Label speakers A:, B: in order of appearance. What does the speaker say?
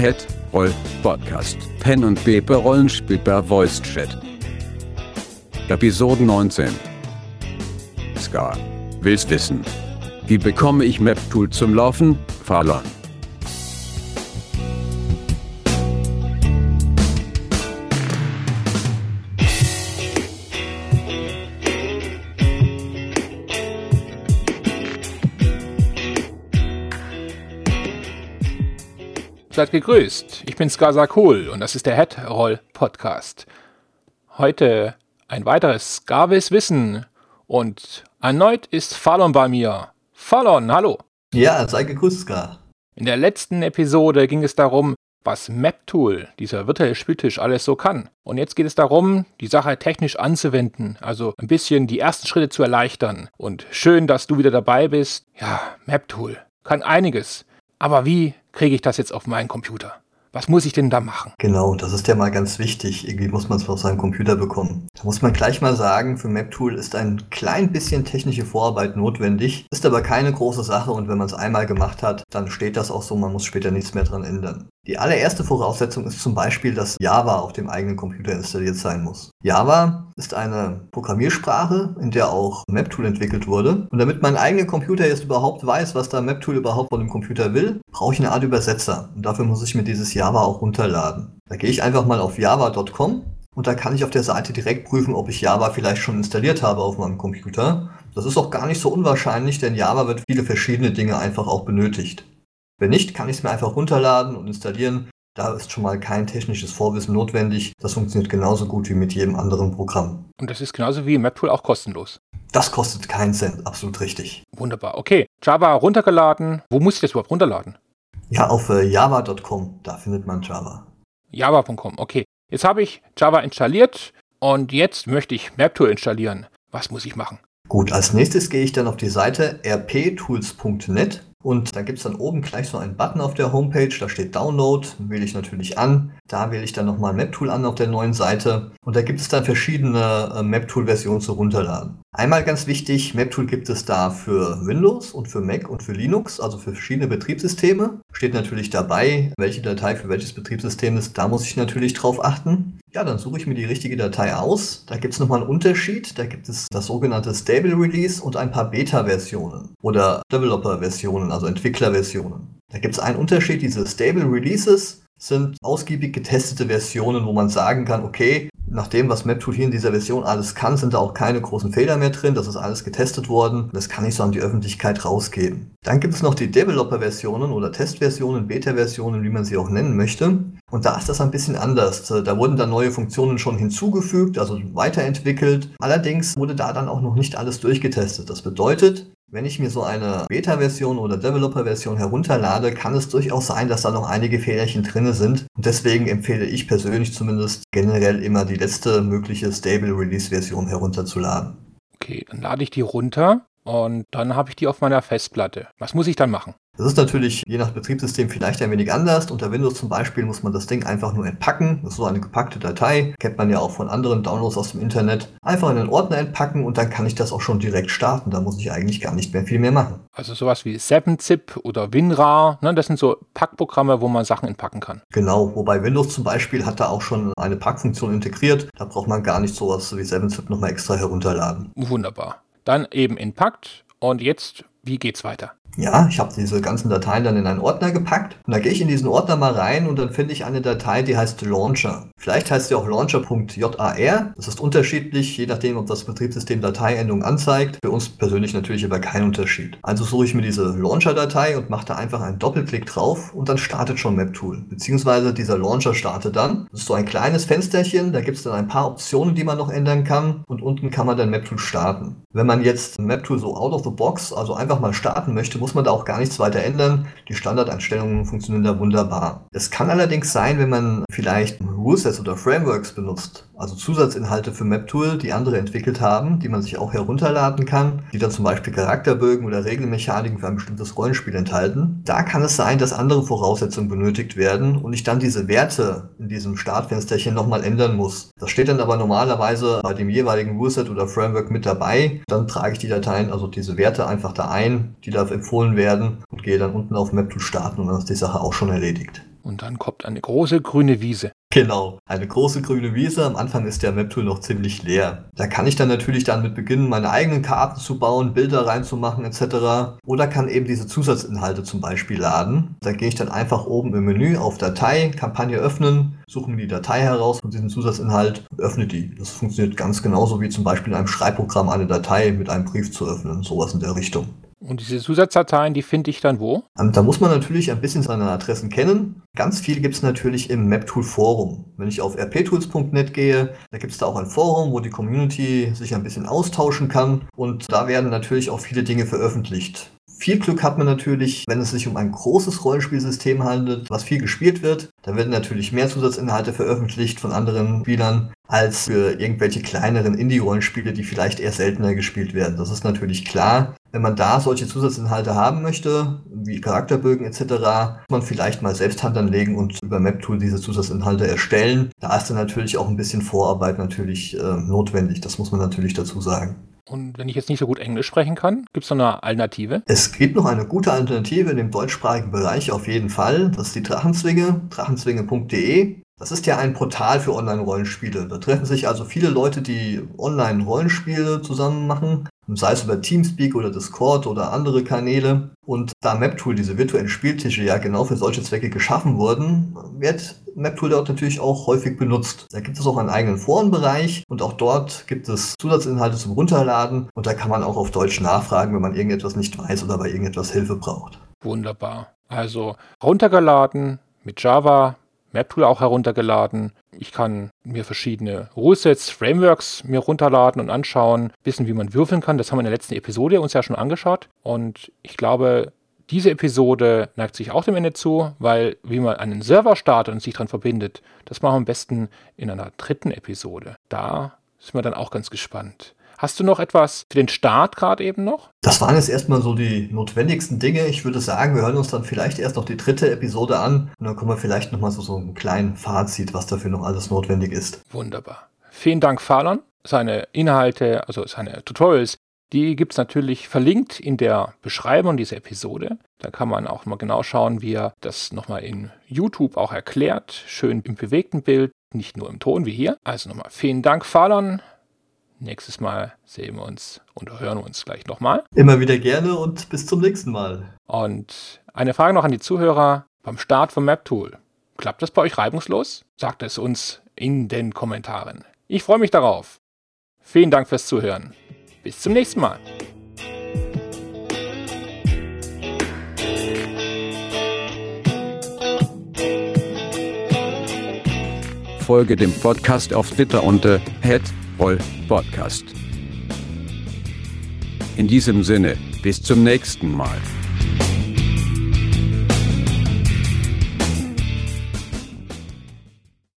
A: Head Roll Podcast Pen und Paper Rollenspiel per Voice Chat. Episode 19 Ska. Willst wissen? Wie bekomme ich MapTool zum Laufen? Fallon.
B: Seid gegrüßt. Ich bin Skasa Kohl und das ist der Headroll Podcast. Heute ein weiteres Skavis Wissen und erneut ist Fallon bei mir. Fallon, hallo.
C: Ja, sei gegrüßt, Ska.
B: In der letzten Episode ging es darum, was MapTool, dieser virtuelle Spieltisch, alles so kann. Und jetzt geht es darum, die Sache technisch anzuwenden, also ein bisschen die ersten Schritte zu erleichtern. Und schön, dass du wieder dabei bist. Ja, MapTool kann einiges. Aber wie kriege ich das jetzt auf meinen Computer? Was muss ich denn da machen?
C: Genau, das ist ja mal ganz wichtig. Irgendwie muss man es auf seinen Computer bekommen. Da muss man gleich mal sagen, für MapTool ist ein klein bisschen technische Vorarbeit notwendig, ist aber keine große Sache und wenn man es einmal gemacht hat, dann steht das auch so, man muss später nichts mehr dran ändern. Die allererste Voraussetzung ist zum Beispiel, dass Java auf dem eigenen Computer installiert sein muss. Java ist eine Programmiersprache, in der auch MapTool entwickelt wurde. Und damit mein eigener Computer jetzt überhaupt weiß, was da MapTool überhaupt von dem Computer will, brauche ich eine Art Übersetzer. Und dafür muss ich mir dieses Java auch runterladen. Da gehe ich einfach mal auf java.com und da kann ich auf der Seite direkt prüfen, ob ich Java vielleicht schon installiert habe auf meinem Computer. Das ist auch gar nicht so unwahrscheinlich, denn Java wird viele verschiedene Dinge einfach auch benötigt. Wenn nicht, kann ich es mir einfach runterladen und installieren. Da ist schon mal kein technisches Vorwissen notwendig. Das funktioniert genauso gut wie mit jedem anderen Programm.
B: Und das ist genauso wie MapTool auch kostenlos.
C: Das kostet keinen Cent, absolut richtig.
B: Wunderbar. Okay, Java runtergeladen. Wo muss ich das überhaupt runterladen?
C: Ja, auf äh, java.com, da findet man Java.
B: Java.com, okay. Jetzt habe ich Java installiert und jetzt möchte ich MapTool installieren. Was muss ich machen?
C: Gut, als nächstes gehe ich dann auf die Seite rptools.net und da gibt es dann oben gleich so einen Button auf der Homepage, da steht Download, wähle ich natürlich an. Da wähle ich dann nochmal MapTool an auf der neuen Seite. Und da gibt es dann verschiedene äh, MapTool-Versionen zu runterladen. Einmal ganz wichtig, MapTool gibt es da für Windows und für Mac und für Linux, also für verschiedene Betriebssysteme. Steht natürlich dabei, welche Datei für welches Betriebssystem ist. Da muss ich natürlich drauf achten. Ja, dann suche ich mir die richtige Datei aus. Da gibt es nochmal einen Unterschied. Da gibt es das sogenannte Stable Release und ein paar Beta-Versionen oder Developer-Versionen, also Entwickler-Versionen. Da gibt es einen Unterschied. Diese Stable Releases sind ausgiebig getestete Versionen, wo man sagen kann, okay, nach dem, was MapTool hier in dieser Version alles kann, sind da auch keine großen Fehler mehr drin. Das ist alles getestet worden. Das kann ich so an die Öffentlichkeit rausgeben. Dann gibt es noch die Developer-Versionen oder Testversionen, Beta-Versionen, wie man sie auch nennen möchte. Und da ist das ein bisschen anders. Da wurden dann neue Funktionen schon hinzugefügt, also weiterentwickelt. Allerdings wurde da dann auch noch nicht alles durchgetestet. Das bedeutet, wenn ich mir so eine Beta-Version oder Developer-Version herunterlade, kann es durchaus sein, dass da noch einige Fehlerchen drin sind. Und deswegen empfehle ich persönlich zumindest generell immer die letzte mögliche Stable Release-Version herunterzuladen.
B: Okay, dann lade ich die runter und dann habe ich die auf meiner Festplatte. Was muss ich dann machen?
C: Das ist natürlich je nach Betriebssystem vielleicht ein wenig anders. Unter Windows zum Beispiel muss man das Ding einfach nur entpacken. Das ist so eine gepackte Datei. Kennt man ja auch von anderen Downloads aus dem Internet. Einfach in den Ordner entpacken und dann kann ich das auch schon direkt starten. Da muss ich eigentlich gar nicht mehr viel mehr machen.
B: Also sowas wie 7-Zip oder WinRAR, ne? das sind so Packprogramme, wo man Sachen entpacken kann.
C: Genau, wobei Windows zum Beispiel hat da auch schon eine Packfunktion integriert. Da braucht man gar nicht sowas wie 7-Zip nochmal extra herunterladen.
B: Wunderbar. Dann eben entpackt und jetzt, wie geht's weiter?
C: Ja, ich habe diese ganzen Dateien dann in einen Ordner gepackt und da gehe ich in diesen Ordner mal rein und dann finde ich eine Datei, die heißt Launcher. Vielleicht heißt sie auch launcher.jar. Das ist unterschiedlich, je nachdem, ob das Betriebssystem Dateiendung anzeigt. Für uns persönlich natürlich aber kein Unterschied. Also suche ich mir diese Launcher-Datei und mache da einfach einen Doppelklick drauf und dann startet schon MapTool. Beziehungsweise dieser Launcher startet dann. Das ist so ein kleines Fensterchen, da gibt es dann ein paar Optionen, die man noch ändern kann und unten kann man dann MapTool starten. Wenn man jetzt MapTool so out of the box, also einfach mal starten möchte, muss man da auch gar nichts weiter ändern. Die Standardeinstellungen funktionieren da wunderbar. Es kann allerdings sein, wenn man vielleicht Rulesets oder Frameworks benutzt, also Zusatzinhalte für MapTool, die andere entwickelt haben, die man sich auch herunterladen kann, die dann zum Beispiel Charakterbögen oder Regelmechaniken für ein bestimmtes Rollenspiel enthalten. Da kann es sein, dass andere Voraussetzungen benötigt werden und ich dann diese Werte in diesem Startfensterchen nochmal ändern muss. Das steht dann aber normalerweise bei dem jeweiligen Ruleset oder Framework mit dabei. Dann trage ich die Dateien, also diese Werte einfach da ein, die da empfohlen werden und gehe dann unten auf MapTool starten und dann ist die Sache auch schon erledigt.
B: Und dann kommt eine große grüne Wiese.
C: Genau, eine große grüne Wiese. Am Anfang ist der Map-Tool noch ziemlich leer. Da kann ich dann natürlich damit beginnen, meine eigenen Karten zu bauen, Bilder reinzumachen etc. Oder kann eben diese Zusatzinhalte zum Beispiel laden. Da gehe ich dann einfach oben im Menü auf Datei, Kampagne öffnen, suche mir die Datei heraus von diesem Zusatzinhalt und öffne die. Das funktioniert ganz genauso wie zum Beispiel in einem Schreibprogramm eine Datei mit einem Brief zu öffnen, sowas in der Richtung.
B: Und diese Zusatzdateien, die finde ich dann wo?
C: Ähm, da muss man natürlich ein bisschen seine Adressen kennen. Ganz viel gibt es natürlich im MapTool Forum. Wenn ich auf rptools.net gehe, da gibt es da auch ein Forum, wo die Community sich ein bisschen austauschen kann. Und da werden natürlich auch viele Dinge veröffentlicht. Viel Glück hat man natürlich, wenn es sich um ein großes Rollenspielsystem handelt, was viel gespielt wird. Da werden natürlich mehr Zusatzinhalte veröffentlicht von anderen Spielern als für irgendwelche kleineren Indie-Rollenspiele, die vielleicht eher seltener gespielt werden. Das ist natürlich klar. Wenn man da solche Zusatzinhalte haben möchte, wie Charakterbögen etc., muss man vielleicht mal selbst Hand anlegen und über MapTool diese Zusatzinhalte erstellen. Da ist dann natürlich auch ein bisschen Vorarbeit natürlich äh, notwendig. Das muss man natürlich dazu sagen.
B: Und wenn ich jetzt nicht so gut Englisch sprechen kann, gibt es noch eine Alternative?
C: Es gibt noch eine gute Alternative in dem deutschsprachigen Bereich auf jeden Fall. Das ist die Drachenzwinge, drachenzwinge.de. Das ist ja ein Portal für Online-Rollenspiele. Da treffen sich also viele Leute, die Online-Rollenspiele zusammen machen, sei es über Teamspeak oder Discord oder andere Kanäle. Und da MapTool, diese virtuellen Spieltische, ja genau für solche Zwecke geschaffen wurden, wird MapTool dort natürlich auch häufig benutzt. Da gibt es auch einen eigenen Forenbereich und auch dort gibt es Zusatzinhalte zum Runterladen und da kann man auch auf Deutsch nachfragen, wenn man irgendetwas nicht weiß oder bei irgendetwas Hilfe braucht.
B: Wunderbar. Also runtergeladen mit Java, MapTool auch heruntergeladen. Ich kann mir verschiedene Rulesets, Frameworks mir runterladen und anschauen, wissen, wie man würfeln kann. Das haben wir in der letzten Episode uns ja schon angeschaut. Und ich glaube, diese Episode neigt sich auch dem Ende zu, weil wie man einen Server startet und sich daran verbindet, das machen wir am besten in einer dritten Episode. Da sind wir dann auch ganz gespannt. Hast du noch etwas für den Start gerade eben noch?
C: Das waren jetzt erstmal so die notwendigsten Dinge. Ich würde sagen, wir hören uns dann vielleicht erst noch die dritte Episode an und dann kommen wir vielleicht nochmal so, so einen kleinen Fazit, was dafür noch alles notwendig ist.
B: Wunderbar. Vielen Dank, Falon. Seine Inhalte, also seine Tutorials, die gibt es natürlich verlinkt in der Beschreibung dieser Episode. Da kann man auch mal genau schauen, wie er das nochmal in YouTube auch erklärt. Schön im bewegten Bild, nicht nur im Ton wie hier. Also nochmal vielen Dank, Falon. Nächstes Mal sehen wir uns und hören uns gleich nochmal.
C: Immer wieder gerne und bis zum nächsten Mal.
B: Und eine Frage noch an die Zuhörer beim Start vom MapTool. Klappt das bei euch reibungslos? Sagt es uns in den Kommentaren. Ich freue mich darauf. Vielen Dank fürs Zuhören. Bis zum nächsten Mal.
A: Folge dem Podcast auf Twitter unter Podcast. In diesem Sinne, bis zum nächsten Mal.